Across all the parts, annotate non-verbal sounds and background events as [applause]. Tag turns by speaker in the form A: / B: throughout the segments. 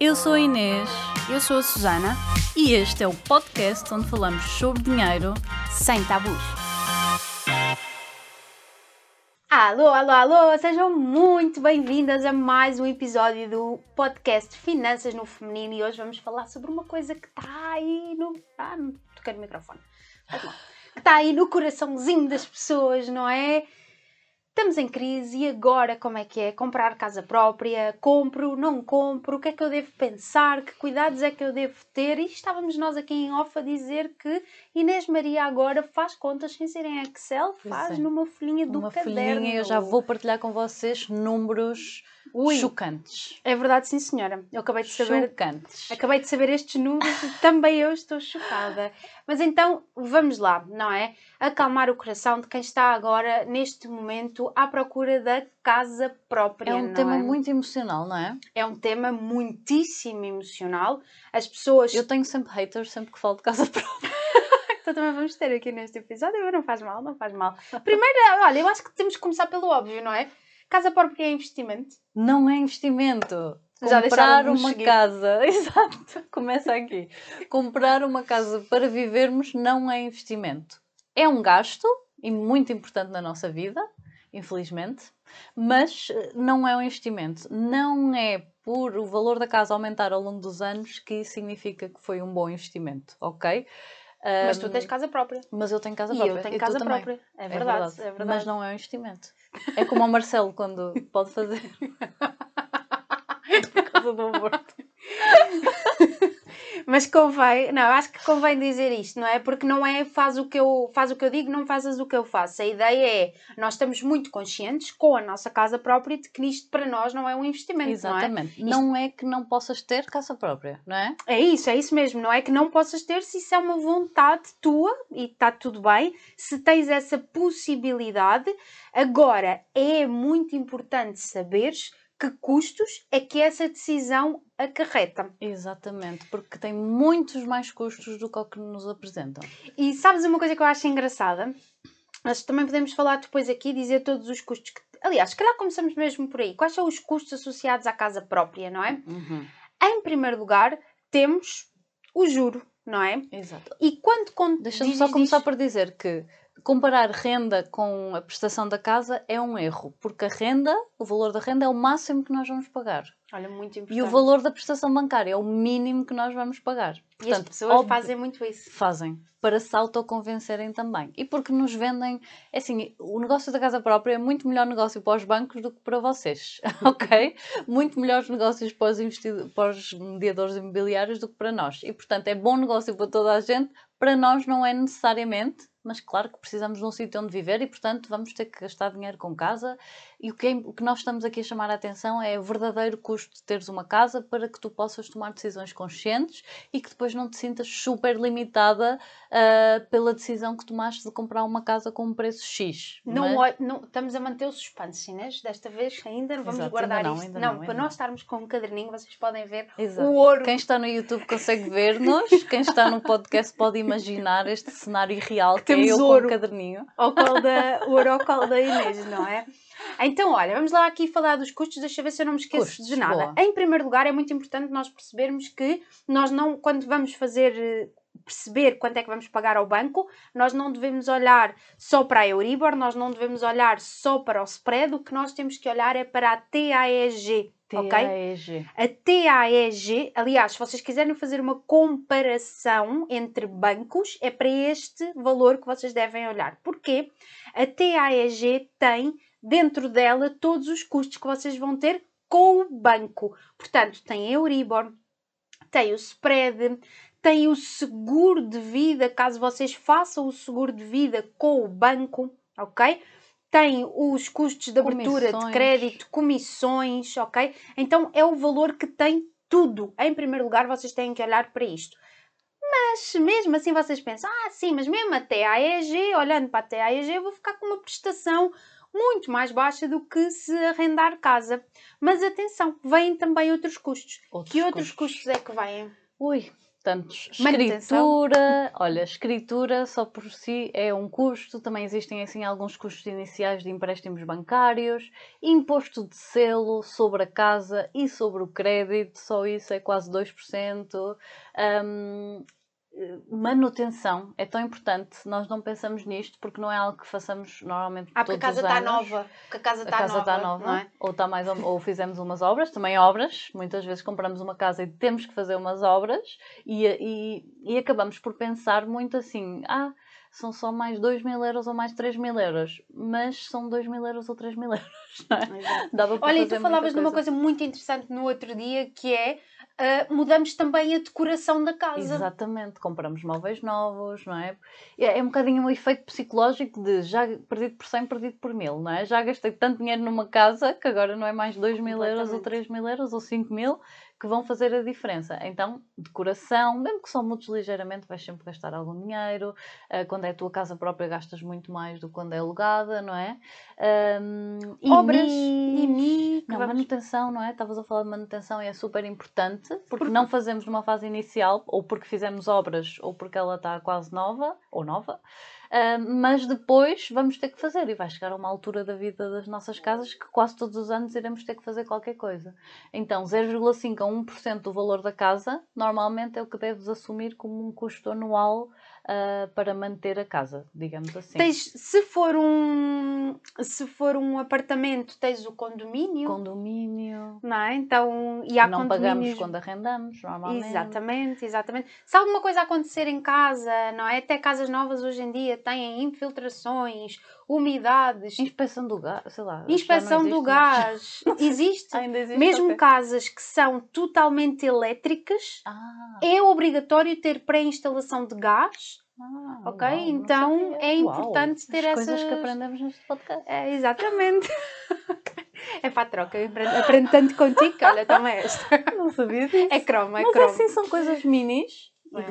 A: Eu sou a Inês
B: Eu sou a Susana,
A: e este é o podcast onde falamos sobre dinheiro.
B: sem tabus. Alô, alô, alô! Sejam muito bem-vindas a mais um episódio do podcast Finanças no Feminino e hoje vamos falar sobre uma coisa que está aí no. Ah, toquei no microfone. Que está aí no coraçãozinho das pessoas, não é? Estamos em crise e agora como é que é? Comprar casa própria? Compro? Não compro? O que é que eu devo pensar? Que cuidados é que eu devo ter? E estávamos nós aqui em off a dizer que Inês Maria agora faz contas sem ser em Excel, faz
A: é.
B: numa folhinha do
A: Uma
B: caderno.
A: folhinha, eu já vou partilhar com vocês números
B: Ui.
A: chocantes.
B: É verdade, sim senhora. Eu acabei de saber
A: Chocantes.
B: Acabei de saber estes números e também eu estou chocada. Mas então, vamos lá, não é? Acalmar o coração de quem está agora, neste momento, à procura da casa própria.
A: É um
B: não
A: tema
B: é?
A: muito emocional, não é?
B: É um tema muitíssimo emocional. As pessoas.
A: Eu tenho sempre haters sempre que falo de casa [laughs] própria.
B: Então também vamos ter aqui neste episódio, não faz mal, não faz mal. Primeiro, olha, eu acho que temos que começar pelo óbvio, não é? Casa própria é investimento.
A: Não é investimento.
B: Já
A: Comprar uma
B: seguir.
A: casa, [laughs] exato, começa aqui. Comprar uma casa para vivermos não é investimento. É um gasto e muito importante na nossa vida, infelizmente, mas eh, não é um investimento. Não é por o valor da casa aumentar ao longo dos anos que significa que foi um bom investimento, ok?
B: Mas tu tens casa própria.
A: mas eu tenho casa
B: E
A: própria.
B: eu tenho
A: tu
B: casa própria. É verdade, é verdade.
A: Mas não é um investimento. É como o Marcelo quando pode fazer. [laughs] Por causa do aborto. [laughs]
B: Mas convém, não, acho que convém dizer isto, não é? Porque não é faz o que eu, faz o que eu digo, não fazes o que eu faço. A ideia é, nós estamos muito conscientes com a nossa casa própria de que isto para nós não é um investimento,
A: Exatamente.
B: não
A: Não é? que não possas ter casa própria, não é?
B: é? É isso, é isso mesmo, não é que não possas ter se isso é uma vontade tua e está tudo bem, se tens essa possibilidade. Agora, é muito importante saberes que custos é que essa decisão acarreta.
A: Exatamente, porque tem muitos mais custos do que o que nos apresentam.
B: E sabes uma coisa que eu acho engraçada? Nós também podemos falar depois aqui, dizer todos os custos que. Aliás, se calhar começamos mesmo por aí. Quais são os custos associados à casa própria, não é? Em primeiro lugar, temos o juro, não é?
A: Exato.
B: E quando. quando
A: Deixa-me só começar
B: diz-
A: por dizer que comparar renda com a prestação da casa é um erro, porque a renda, o valor da renda é o máximo que nós vamos pagar.
B: Olha, muito importante.
A: E o valor da prestação bancária é o mínimo que nós vamos pagar.
B: E as pessoas
A: óbvio-
B: fazem muito isso.
A: fazem para se autoconvencerem também. E porque nos vendem, é assim, o negócio da casa própria é muito melhor negócio para os bancos do que para vocês, [laughs] ok? Muito melhores negócios para os, para os mediadores imobiliários do que para nós. E portanto é bom negócio para toda a gente, para nós não é necessariamente, mas claro que precisamos de um sítio onde viver e portanto vamos ter que gastar dinheiro com casa. E o que, é- o que nós estamos aqui a chamar a atenção é o verdadeiro custo de teres uma casa para que tu possas tomar decisões conscientes e que depois não te sintas super limitada ah, pela decisão que tomaste de comprar uma casa com um preço X.
B: Não,
A: Mas-
B: ol- não, estamos a manter o suspense, Inês. Desta vez ainda não vamos
A: Exato,
B: guardar
A: ainda não,
B: isto.
A: ainda
B: não,
A: não,
B: para
A: ainda
B: nós
A: não.
B: estarmos com um caderninho, vocês podem ver
A: Exato.
B: o ouro.
A: Quem está no YouTube consegue ver-nos, quem está no podcast pode imaginar este cenário real que, é
B: temos
A: eu com
B: ouro.
A: um caderninho.
B: ao colo da, ouro ao colo da Inês, não é? Então, olha, vamos lá aqui falar dos custos, deixa eu ver se eu não me esqueço
A: Custos,
B: de nada.
A: boa.
B: Em primeiro lugar, é muito importante nós percebermos que nós não, quando vamos fazer, eh, perceber quanto é que vamos pagar ao banco, nós não devemos olhar só para a Euribor, nós não devemos olhar só para o spread, o que nós temos que olhar é para a TAEG, ok?
A: TAEG.
B: A TAEG, aliás, se vocês quiserem fazer uma comparação entre bancos, é para este valor que vocês devem olhar. Porquê? A TAEG tem dentro dela todos os custos que vocês vão ter com o banco. Portanto, tem Euribor, tem o spread, tem o seguro de vida, caso vocês façam o seguro de vida com o banco, ok? Tem os custos de abertura de
A: Comissões.
B: crédito, comissões, ok? Então é o valor que tem tudo. Em primeiro lugar, vocês têm que olhar para isto. Mas mesmo assim vocês pensam, ah, sim, mas mesmo até a AEG, olhando para a TAEG, eu vou ficar com uma prestação muito mais baixa do que se arrendar casa. Mas atenção, vêm também outros custos.
A: Outros
B: que outros custos. é que vêm?
A: Ui, Portanto, escritura, olha, escritura só por si é um custo, também existem assim alguns custos iniciais de empréstimos bancários, imposto de selo sobre a casa e sobre o crédito, só isso é quase 2%. Um, manutenção é tão importante. Nós não pensamos nisto porque não é algo que façamos normalmente ah, todos
B: a casa
A: está
B: nova. Porque a casa está nova. Está nova é?
A: ou, está mais, ou fizemos umas obras, também obras. Muitas vezes compramos uma casa e temos que fazer umas obras e, e, e acabamos por pensar muito assim: ah, são só mais 2 mil euros ou mais 3 mil euros, mas são 2 mil euros ou 3 mil [laughs] euros. Não é?
B: Dava Olha, e tu falavas de uma coisa muito interessante no outro dia que é uh, mudamos também a decoração da casa.
A: Exatamente, compramos móveis novos, não é? É, é um bocadinho um efeito psicológico de já perdido por 100, perdido por 1000, não é? Já gastei tanto dinheiro numa casa que agora não é mais 2 mil euros ou 3 mil euros ou 5 mil que vão fazer a diferença. Então, decoração, mesmo que só mudes ligeiramente, vais sempre gastar algum dinheiro. Uh, quando é a tua casa própria, gastas muito mais do que quando é alugada, não é? Um,
B: Obras, e mi,
A: não, vamos... manutenção, não é? Estavas a falar de manutenção e é super importante, porque, porque não fazemos numa fase inicial, ou porque fizemos obras, ou porque ela está quase nova, ou nova. Uh, mas depois vamos ter que fazer e vai chegar a uma altura da vida das nossas casas que quase todos os anos iremos ter que fazer qualquer coisa. Então, 0,5 a 1% do valor da casa normalmente é o que deves assumir como um custo anual uh, para manter a casa, digamos assim.
B: Tens, se for um se for um apartamento, tens o condomínio.
A: Condomínio.
B: Não é? Então, e há
A: não pagamos quando arrendamos, normalmente.
B: Exatamente, exatamente. Se alguma coisa acontecer em casa, não é? Até casas novas hoje em dia têm infiltrações, umidades.
A: Inspeção do gás, sei lá.
B: Inspeção do gás. [laughs] existe.
A: Ainda existe.
B: Mesmo casas que são totalmente elétricas,
A: ah.
B: é obrigatório ter pré-instalação de gás. Ah, ok? Uau, então é importante
A: uau,
B: ter
A: As
B: essas
A: coisas que aprendemos neste podcast.
B: É, exatamente. [laughs] é para a troca, eu aprendo, aprendo tanto contigo que olha, toma esta. [laughs]
A: Não sabia disso.
B: É croma, é
A: Mas
B: croma.
A: assim são coisas minis é.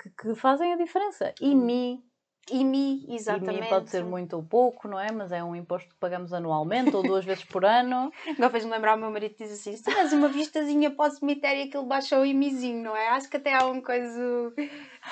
A: que, que, fazem a diferença. E mi
B: IMI, exatamente.
A: IMI pode ser muito ou pouco, não é? Mas é um imposto que pagamos anualmente ou duas vezes por ano. [laughs]
B: Agora fez-me lembrar o meu marido diz assim: se tiveres uma vistazinha para o cemitério, aquilo baixa o IMIzinho, não é? Acho que até há uma coisa.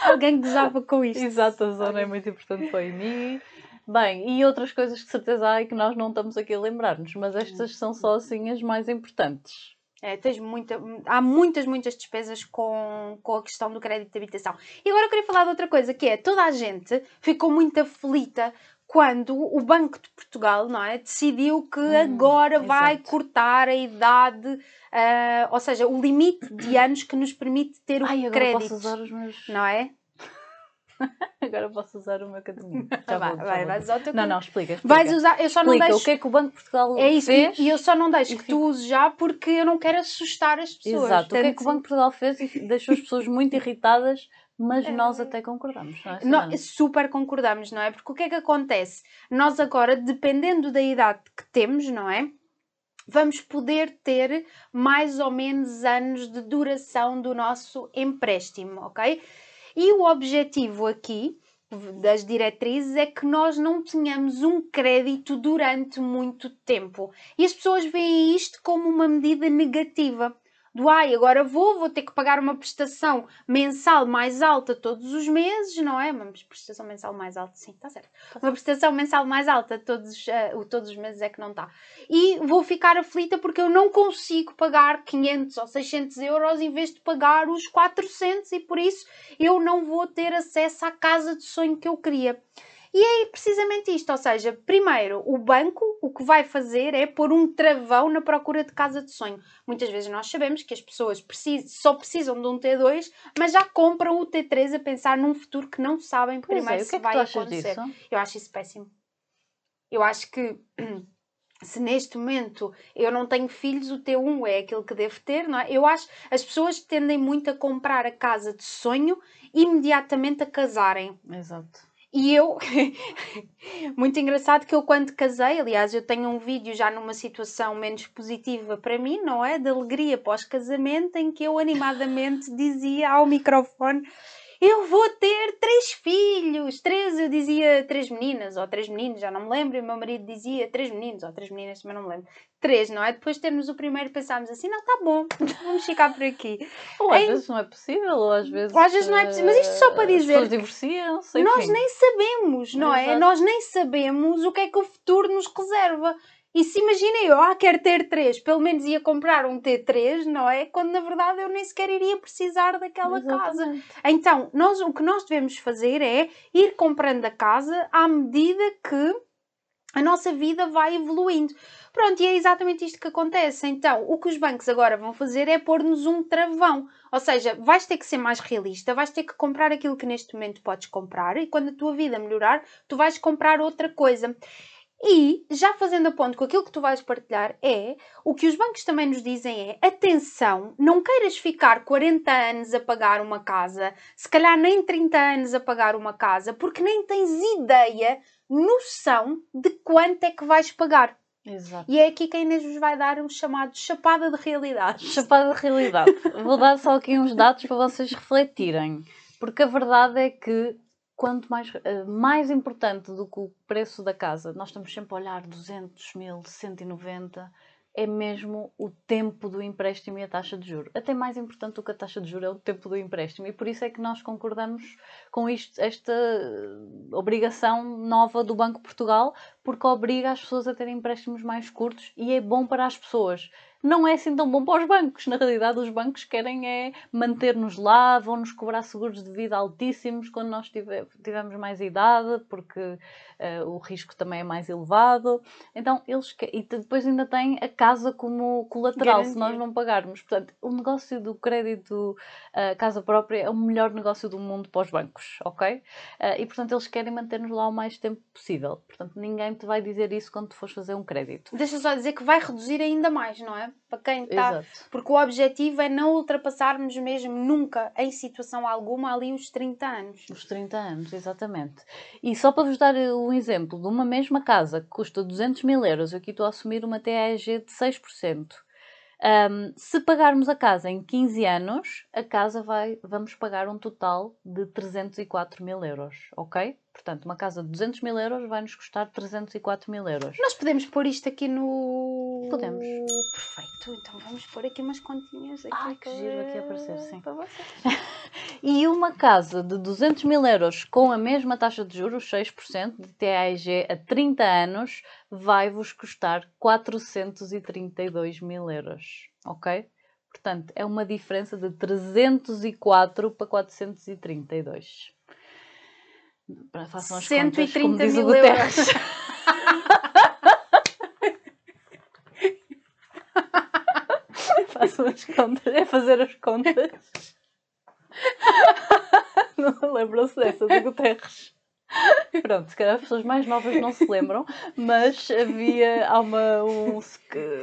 B: Alguém que desava com [laughs] isto.
A: Exato, a zona é muito importante para o IMI. Bem, e outras coisas que certeza há e que nós não estamos aqui a lembrar-nos, mas estas são só assim as mais importantes.
B: É, tens muita, há muitas, muitas despesas com, com a questão do crédito de habitação. E agora eu queria falar de outra coisa, que é toda a gente ficou muito aflita quando o Banco de Portugal não é, decidiu que hum, agora exato. vai cortar a idade, uh, ou seja, o limite de anos que nos permite ter o
A: Ai,
B: crédito.
A: Posso usar os meus...
B: Não é? [laughs]
A: Agora posso usar o meu caderninho. Já
B: vai, vou, vai, vais usar o teu
A: Não, não, explica, explica.
B: Vais usar, eu só
A: explica
B: não deixo.
A: o que é que o Banco de Portugal
B: é isso,
A: fez.
B: E eu só não deixo que tu uses já porque eu não quero assustar as pessoas.
A: Exato, o que é que o Banco de Portugal fez e [laughs] deixou as pessoas muito irritadas, mas é... nós até concordamos, não é?
B: Não, super concordamos, não é? Porque o que é que acontece? Nós agora, dependendo da idade que temos, não é? vamos poder ter mais ou menos anos de duração do nosso empréstimo, ok? E o objetivo aqui das diretrizes é que nós não tenhamos um crédito durante muito tempo. E as pessoas veem isto como uma medida negativa do ai, agora vou, vou ter que pagar uma prestação mensal mais alta todos os meses, não é? Uma prestação mensal mais alta, sim, está certo. Uma prestação mensal mais alta todos, uh, todos os meses é que não está. E vou ficar aflita porque eu não consigo pagar 500 ou 600 euros em vez de pagar os 400 e por isso eu não vou ter acesso à casa de sonho que eu queria. E é precisamente isto, ou seja, primeiro, o banco o que vai fazer é pôr um travão na procura de casa de sonho. Muitas vezes nós sabemos que as pessoas só precisam de um T2, mas já compram o T3 a pensar num futuro que não sabem pois primeiro é, se
A: que é
B: vai acontecer.
A: Disso?
B: Eu acho isso péssimo. Eu acho que [clears throat] se neste momento eu não tenho filhos, o T1 é aquele que devo ter, não é? Eu acho as pessoas tendem muito a comprar a casa de sonho imediatamente a casarem.
A: Exato.
B: E eu, [laughs] muito engraçado que eu quando casei, aliás, eu tenho um vídeo já numa situação menos positiva para mim, não é? De alegria pós-casamento, em que eu animadamente [laughs] dizia ao microfone: Eu vou ter três filhos, três, eu dizia três meninas ou três meninos, já não me lembro, e o meu marido dizia três meninos ou três meninas, também não me lembro. Três, não é? Depois de termos o primeiro, pensámos assim, não, tá bom, vamos ficar por aqui.
A: Ou às em... vezes não é possível, ou às vezes.
B: Ou às vezes não é possível. Mas isto só para dizer.
A: As divorciam-se.
B: Nós nem sabemos, não é? Nós nem sabemos o que é que o futuro nos reserva. E se imaginem eu, ah, quero ter três, pelo menos ia comprar um T3, não é? Quando na verdade eu nem sequer iria precisar daquela Exatamente. casa. Então, nós, o que nós devemos fazer é ir comprando a casa à medida que a nossa vida vai evoluindo. Pronto, e é exatamente isto que acontece. Então, o que os bancos agora vão fazer é pôr-nos um travão. Ou seja, vais ter que ser mais realista, vais ter que comprar aquilo que neste momento podes comprar e quando a tua vida melhorar, tu vais comprar outra coisa. E, já fazendo a ponto com aquilo que tu vais partilhar, é o que os bancos também nos dizem é: atenção, não queiras ficar 40 anos a pagar uma casa, se calhar nem 30 anos a pagar uma casa, porque nem tens ideia, noção de quanto é que vais pagar.
A: Exato.
B: E é aqui que a Inês vos vai dar um chamado chapada de realidade.
A: Chapada de realidade. Vou dar só aqui uns dados para vocês refletirem. Porque a verdade é que quanto mais, eh, mais importante do que o preço da casa, nós estamos sempre a olhar 200 mil, 190, é mesmo o tempo do empréstimo e a taxa de juro. Até mais importante do que a taxa de juro é o tempo do empréstimo e por isso é que nós concordamos com isto, esta obrigação nova do Banco Portugal, porque obriga as pessoas a terem empréstimos mais curtos e é bom para as pessoas não é assim tão bom para os bancos. Na realidade, os bancos querem é manter-nos lá, vão-nos cobrar seguros de vida altíssimos quando nós tivermos mais idade, porque uh, o risco também é mais elevado. Então, eles e depois ainda tem a casa como colateral, Garantia. se nós não pagarmos. Portanto, o negócio do crédito uh, casa própria é o melhor negócio do mundo para os bancos, ok? Uh, e, portanto, eles querem manter-nos lá o mais tempo possível. Portanto, ninguém te vai dizer isso quando tu fores fazer um crédito.
B: Deixa só dizer que vai reduzir ainda mais, não é? Para quem está. Porque o objetivo é não ultrapassarmos mesmo nunca, em situação alguma, ali os 30 anos.
A: Os 30 anos, exatamente. E só para vos dar um exemplo de uma mesma casa que custa 200 mil euros, eu aqui estou a assumir uma TAG de 6%. Um, se pagarmos a casa em 15 anos, a casa vai, vamos pagar um total de 304 mil euros, ok? Portanto, uma casa de 200 mil euros vai nos custar 304 mil euros.
B: Nós podemos pôr isto aqui no.
A: Podemos.
B: Perfeito, então vamos pôr aqui umas continhas. Aqui
A: ah, que giro aqui aparecer, sim. Para vocês. [laughs] e uma casa de 200 mil euros com a mesma taxa de juros, 6% de TAG a 30 anos, vai-vos custar 432 mil euros, ok? Portanto, é uma diferença de 304 para 432.
B: Façam as 130 contas, mil euros. [laughs]
A: Façam as contas. É fazer as contas. [laughs] Não lembram-se dessa do Guterres. Pronto, se calhar as pessoas mais novas não se lembram, mas havia há uma, um,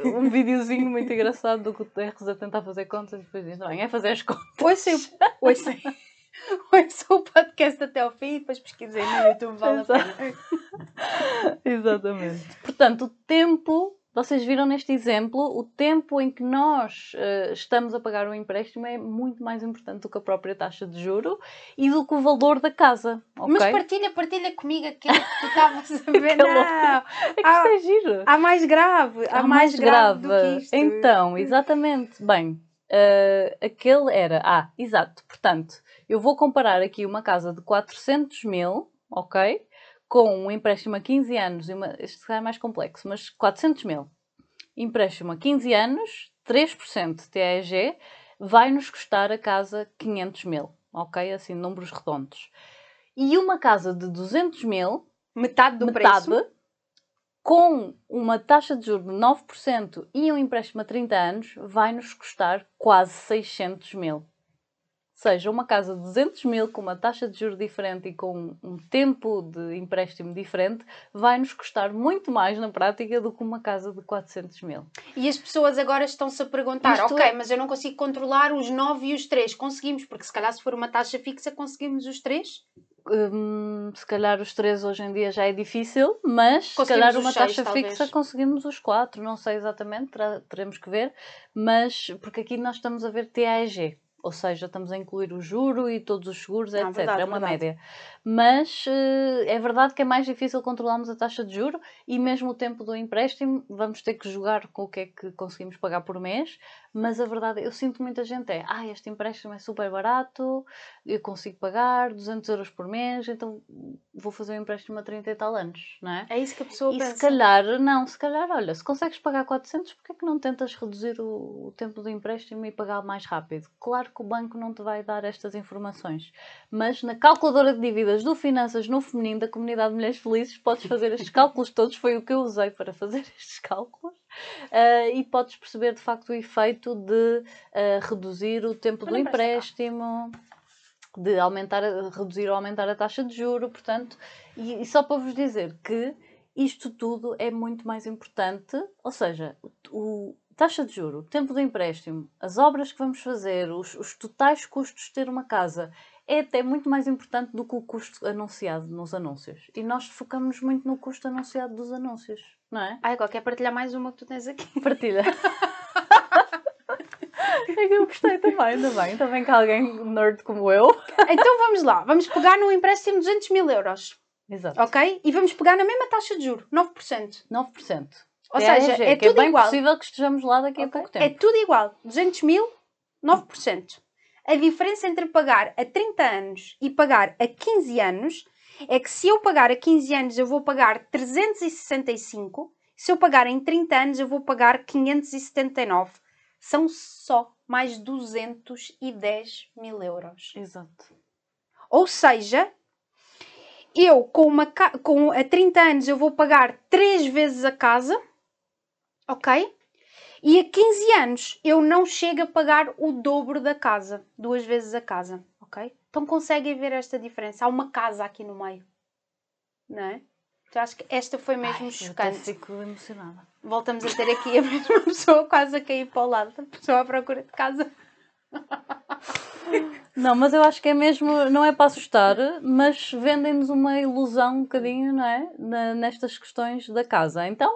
A: um videozinho muito engraçado do Guterres a tentar fazer contas e depois diz: não, é fazer as contas.
B: Ouçam, ouçam, [laughs] ouçam o podcast até ao fim e depois pesquisei no YouTube, vale Exato. a pena.
A: Exatamente. Portanto, o tempo vocês viram neste exemplo, o tempo em que nós uh, estamos a pagar o empréstimo é muito mais importante do que a própria taxa de juro e do que o valor da casa. Okay?
B: Mas partilha, partilha comigo aquilo que tu estavas a ver. [laughs] não,
A: é que há, isto é giro.
B: Há mais grave, há, há mais, mais grave, grave, do que isto.
A: Então, exatamente. Bem, uh, aquele era. Ah, exato. Portanto, eu vou comparar aqui uma casa de 400 mil, ok? Com um empréstimo a 15 anos, e uma, este é mais complexo, mas 400 mil, empréstimo a 15 anos, 3% de TEG, vai nos custar a casa 500 mil, ok? Assim, números redondos. E uma casa de 200 mil,
B: metade do metade, preço,
A: com uma taxa de juros de 9% e um empréstimo a 30 anos, vai nos custar quase 600 mil seja uma casa de 200 mil com uma taxa de juros diferente e com um tempo de empréstimo diferente, vai nos custar muito mais na prática do que uma casa de 400 mil.
B: E as pessoas agora estão-se a perguntar: Isto ok, é... mas eu não consigo controlar os 9 e os 3. Conseguimos, porque se calhar se for uma taxa fixa, conseguimos os 3?
A: Hum, se calhar os três hoje em dia já é difícil, mas se calhar uma seis, taxa talvez. fixa conseguimos os quatro, não sei exatamente, teremos que ver, mas porque aqui nós estamos a ver TAEG, ou seja, estamos a incluir o juro e todos os seguros,
B: Não,
A: etc.
B: verdade,
A: é uma
B: verdade.
A: média. Mas eh, é verdade que é mais difícil controlarmos a taxa de juro e mesmo o tempo do empréstimo, vamos ter que jogar com o que é que conseguimos pagar por mês. Mas a verdade, eu sinto muita gente é, ah, este empréstimo é super barato, eu consigo pagar 200 euros por mês, então vou fazer um empréstimo a 30 e tal anos, não é?
B: É isso que a pessoa
A: E
B: pensa.
A: se calhar, não, se calhar, olha, se consegues pagar 400, porquê é que não tentas reduzir o, o tempo do empréstimo e pagar mais rápido? Claro que o banco não te vai dar estas informações, mas na calculadora de dívidas do Finanças no Feminino da Comunidade de Mulheres Felizes podes fazer estes cálculos todos, foi o que eu usei para fazer [laughs] estes cálculos, ah, e podes perceber de facto o efeito de ah, reduzir o tempo do empréstimo, de aumentar, reduzir ou aumentar a taxa de juro, portanto, e, e só para vos dizer que isto tudo é muito mais importante, ou seja, o, o- taxa de juro, o tempo do empréstimo, as obras que vamos fazer, os, os totais custos de ter uma casa, é até muito mais importante do que o custo anunciado nos anúncios. E nós focamos muito no custo anunciado dos anúncios, não é?
B: Ai, agora quer partilhar mais uma que tu tens aqui.
A: Partilha. [laughs] é que eu gostei também, ainda bem. Bem que alguém nerd como eu.
B: Então vamos lá, vamos pegar num empréstimo de 200 mil euros,
A: Exato.
B: ok? E vamos pegar na mesma taxa de juro, 9%.
A: 9%.
B: Ou
A: TRG,
B: seja, é
A: que é
B: tudo
A: bem
B: igual.
A: possível que estejamos lá daqui a
B: Ok?
A: pouco tempo.
B: É tudo igual. 200 mil, 9%. A diferença entre pagar a 30 anos e pagar a 15 anos é que se eu pagar a 15 anos eu vou pagar 365, se eu pagar em 30 anos eu vou pagar 579. São só mais 210 mil euros.
A: Exato.
B: Ou seja, eu com, uma, com a 30 anos eu vou pagar 3 vezes a casa, ok? E a 15 anos eu não chego a pagar o dobro da casa, duas vezes a casa, ok? Então conseguem ver esta diferença? Há uma casa aqui no meio, não é? Então acho que esta foi mesmo
A: Ai, eu
B: chocante.
A: fico emocionada.
B: Voltamos a ter aqui a [laughs] mesma pessoa quase a cair para o lado, a pessoa à procura de casa.
A: Não, mas eu acho que é mesmo, não é para assustar, mas vendem-nos uma ilusão um bocadinho, não é? Nestas questões da casa. Então,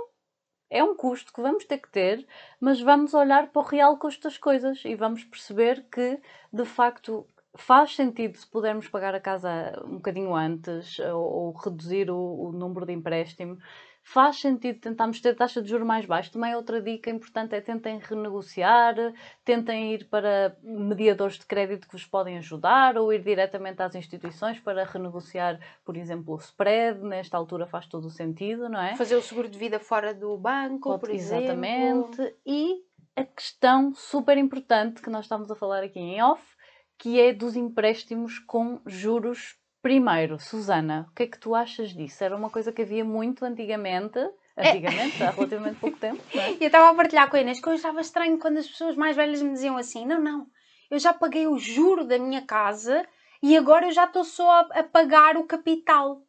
A: é um custo que vamos ter que ter, mas vamos olhar para o real custo das coisas e vamos perceber que, de facto, faz sentido se pudermos pagar a casa um bocadinho antes ou, ou reduzir o, o número de empréstimo. Faz sentido tentarmos ter taxa de juros mais baixa. Também outra dica importante é tentem renegociar, tentem ir para mediadores de crédito que vos podem ajudar ou ir diretamente às instituições para renegociar, por exemplo, o spread. Nesta altura faz todo o sentido, não é?
B: Fazer o seguro de vida fora do banco,
A: Pode-
B: por exemplo.
A: Exatamente. E a questão super importante que nós estamos a falar aqui em off, que é dos empréstimos com juros primeiro. Susana, o que é que tu achas disso? Era uma coisa que havia muito antigamente, antigamente, há relativamente pouco tempo, não é? [laughs]
B: E eu estava a partilhar com a Inês que eu achava estranho quando as pessoas mais velhas me diziam assim: não, não, eu já paguei o juro da minha casa e agora eu já estou só a, a pagar o capital.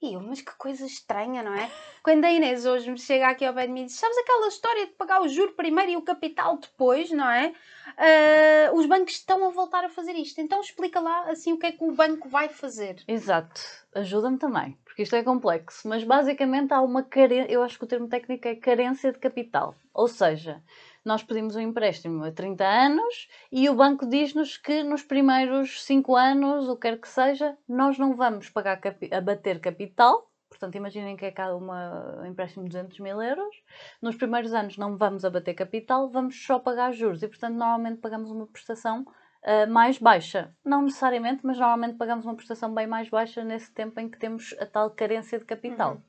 B: E eu, mas que coisa estranha, não é? Quando a Inês hoje me chega aqui ao pé de mim e diz: sabes aquela história de pagar o juro primeiro e o capital depois, não é? Ah, os bancos estão a voltar a fazer isto. Então explica lá assim o que é que o banco vai fazer.
A: Exato, ajuda-me também, porque isto é complexo, mas basicamente há uma carência, eu acho que o termo técnico é carência de capital. Ou seja, nós pedimos um empréstimo a 30 anos e o banco diz-nos que nos primeiros 5 anos, o que quer que seja, nós não vamos pagar a bater capital. Portanto, imaginem que é cada uma, um empréstimo de 200 mil euros. Nos primeiros anos não vamos abater capital, vamos só pagar juros. E, portanto, normalmente pagamos uma prestação uh, mais baixa. Não necessariamente, mas normalmente pagamos uma prestação bem mais baixa nesse tempo em que temos a tal carência de capital.
B: Uhum.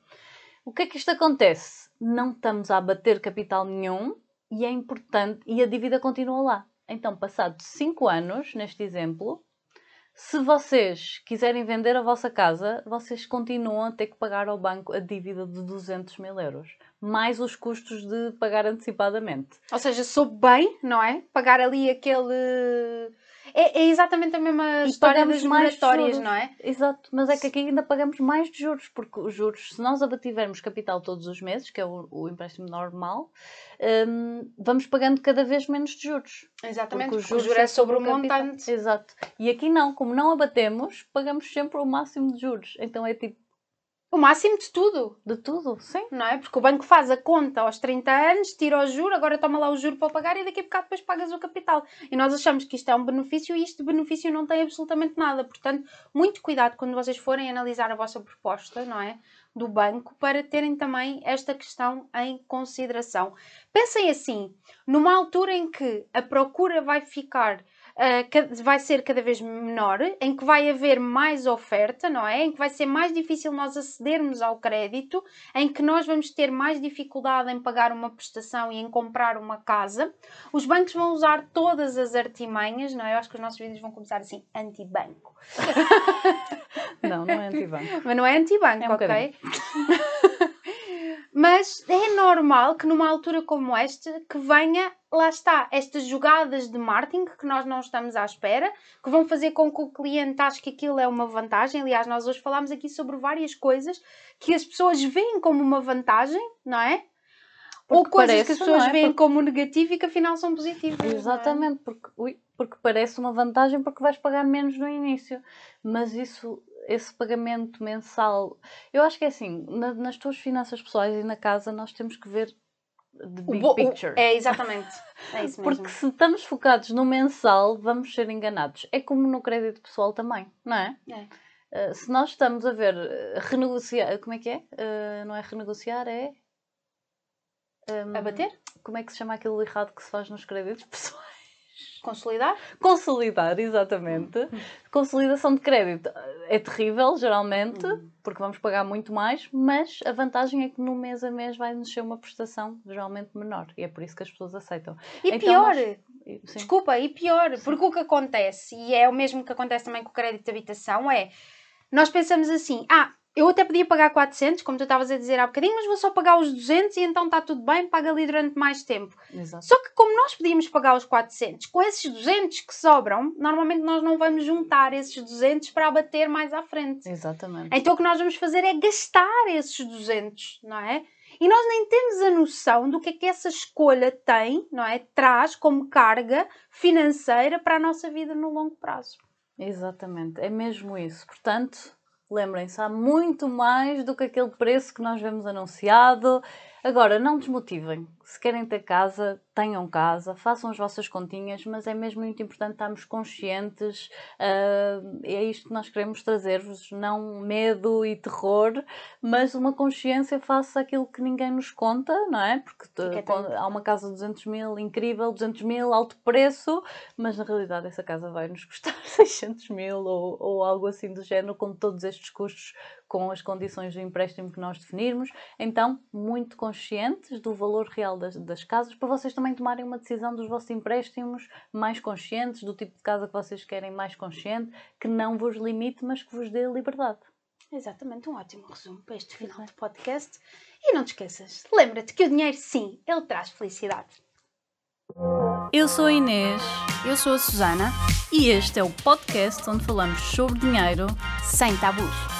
A: O que é que isto acontece? Não estamos a abater capital nenhum e é importante, e a dívida continua lá. Então, passados 5 anos, neste exemplo, se vocês quiserem vender a vossa casa, vocês continuam a ter que pagar ao banco a dívida de 200 mil euros, mais os custos de pagar antecipadamente.
B: Ou seja, soube bem, não é? Pagar ali aquele. É, é exatamente a mesma
A: E
B: história das
A: mais
B: moratórias, não é?
A: Exato, mas é que aqui ainda pagamos mais de juros, porque os juros, se nós abativermos capital todos os meses, que é o, o empréstimo normal, hum, vamos pagando cada vez menos de juros.
B: Exatamente,
A: Porque
B: porque o juro é sobre o montante.
A: Exato. E aqui não, como não abatemos, pagamos sempre o máximo de juros. Então é tipo,
B: O máximo de tudo.
A: De tudo, sim.
B: Não é? Porque o banco faz a conta aos 30 anos, tira o juro, agora toma lá o juro para pagar e daqui a bocado depois pagas o capital. E nós achamos que isto é um benefício e este benefício não tem absolutamente nada. Portanto, muito cuidado quando vocês forem analisar a vossa proposta, não é? Do banco, para terem também esta questão em consideração. Pensem assim, numa altura em que a procura vai ficar uh, vai ser cada vez menor, em que vai haver mais oferta, não é? Em que vai ser mais difícil nós acedermos ao crédito, em que nós vamos ter mais dificuldade em pagar uma prestação e em comprar uma casa. Os bancos vão usar todas as artimanhas, não é? Eu acho que os nossos vídeos vão começar assim, anti-banco. [laughs]
A: não, não é anti-banco.
B: Mas não é anti-banco, é um ok? Mas é normal que numa altura como esta que venha, lá está, estas jogadas de marketing que nós não estamos à espera, que vão fazer com que o cliente ache que aquilo é uma vantagem. Aliás, nós hoje falámos aqui sobre várias coisas que as pessoas veem como uma vantagem, não é? Porque Ou coisas parece, que as pessoas é? veem porque... como negativo e que afinal são positivas.
A: É? Exatamente, é? porque, ui, porque parece uma vantagem porque vais pagar menos no início. Mas isso esse pagamento mensal. Eu acho que é assim, na, nas tuas finanças pessoais e na casa nós temos que ver the big o, picture.
B: é, exatamente. É isso
A: mesmo. Porque se estamos focados no mensal, vamos ser enganados. É como no crédito pessoal também, não é? É. Uh, se nós estamos a ver uh, renegociar, como é que é? Uh, não é renegociar, é.
B: Um, a bater?
A: Como é que se chama aquilo errado que se faz nos créditos pessoais?
B: Consolidar?
A: Consolidar, exatamente. Uhum. Consolidação de crédito é terrível, geralmente, uhum. porque vamos pagar muito mais, mas a vantagem é que no mês a mês vai nos ser uma prestação geralmente menor e é por isso que as pessoas aceitam.
B: E então, pior, nós... desculpa, e pior, Sim. porque o que acontece, e é o mesmo que acontece também com o crédito de habitação, é nós pensamos assim, ah, eu até podia pagar 400, como tu estavas a dizer há bocadinho, mas vou só pagar os 200 e então está tudo bem, paga ali durante mais tempo. Exato. Só que como nós podíamos pagar os 400, com esses 200 que sobram, normalmente nós não vamos juntar esses 200 para abater mais à frente.
A: Exatamente.
B: Então o que nós vamos fazer é gastar esses 200, não é? E nós nem temos a noção do que é que essa escolha tem, não é? Traz como carga financeira para a nossa vida no longo prazo.
A: Exatamente, é mesmo isso. Portanto, Lembrem-se, há muito mais do que aquele preço que nós vemos anunciado. Agora, não desmotivem. Se querem ter casa, tenham casa, façam as vossas continhas, mas é mesmo muito importante estarmos conscientes. Uh, é isto que nós queremos trazer-vos: não medo e terror, mas uma consciência face àquilo que ninguém nos conta, não é? Porque há uma casa de 200 mil, incrível, 200 mil, alto preço, mas na realidade essa casa vai nos custar [laughs] 600 mil ou, ou algo assim do género, com todos estes custos com as condições do empréstimo que nós definirmos. Então, muito conscientes do valor real das, das, casas, para vocês também tomarem uma decisão dos vossos empréstimos mais conscientes, do tipo de casa que vocês querem mais consciente, que não vos limite, mas que vos dê liberdade.
B: Exatamente, um ótimo resumo para este final de podcast. E não te esqueças, lembra-te que o dinheiro, sim, ele traz felicidade.
A: Eu sou a Inês.
B: Eu sou a Susana.
A: E este é o podcast onde falamos sobre dinheiro
B: sem tabus.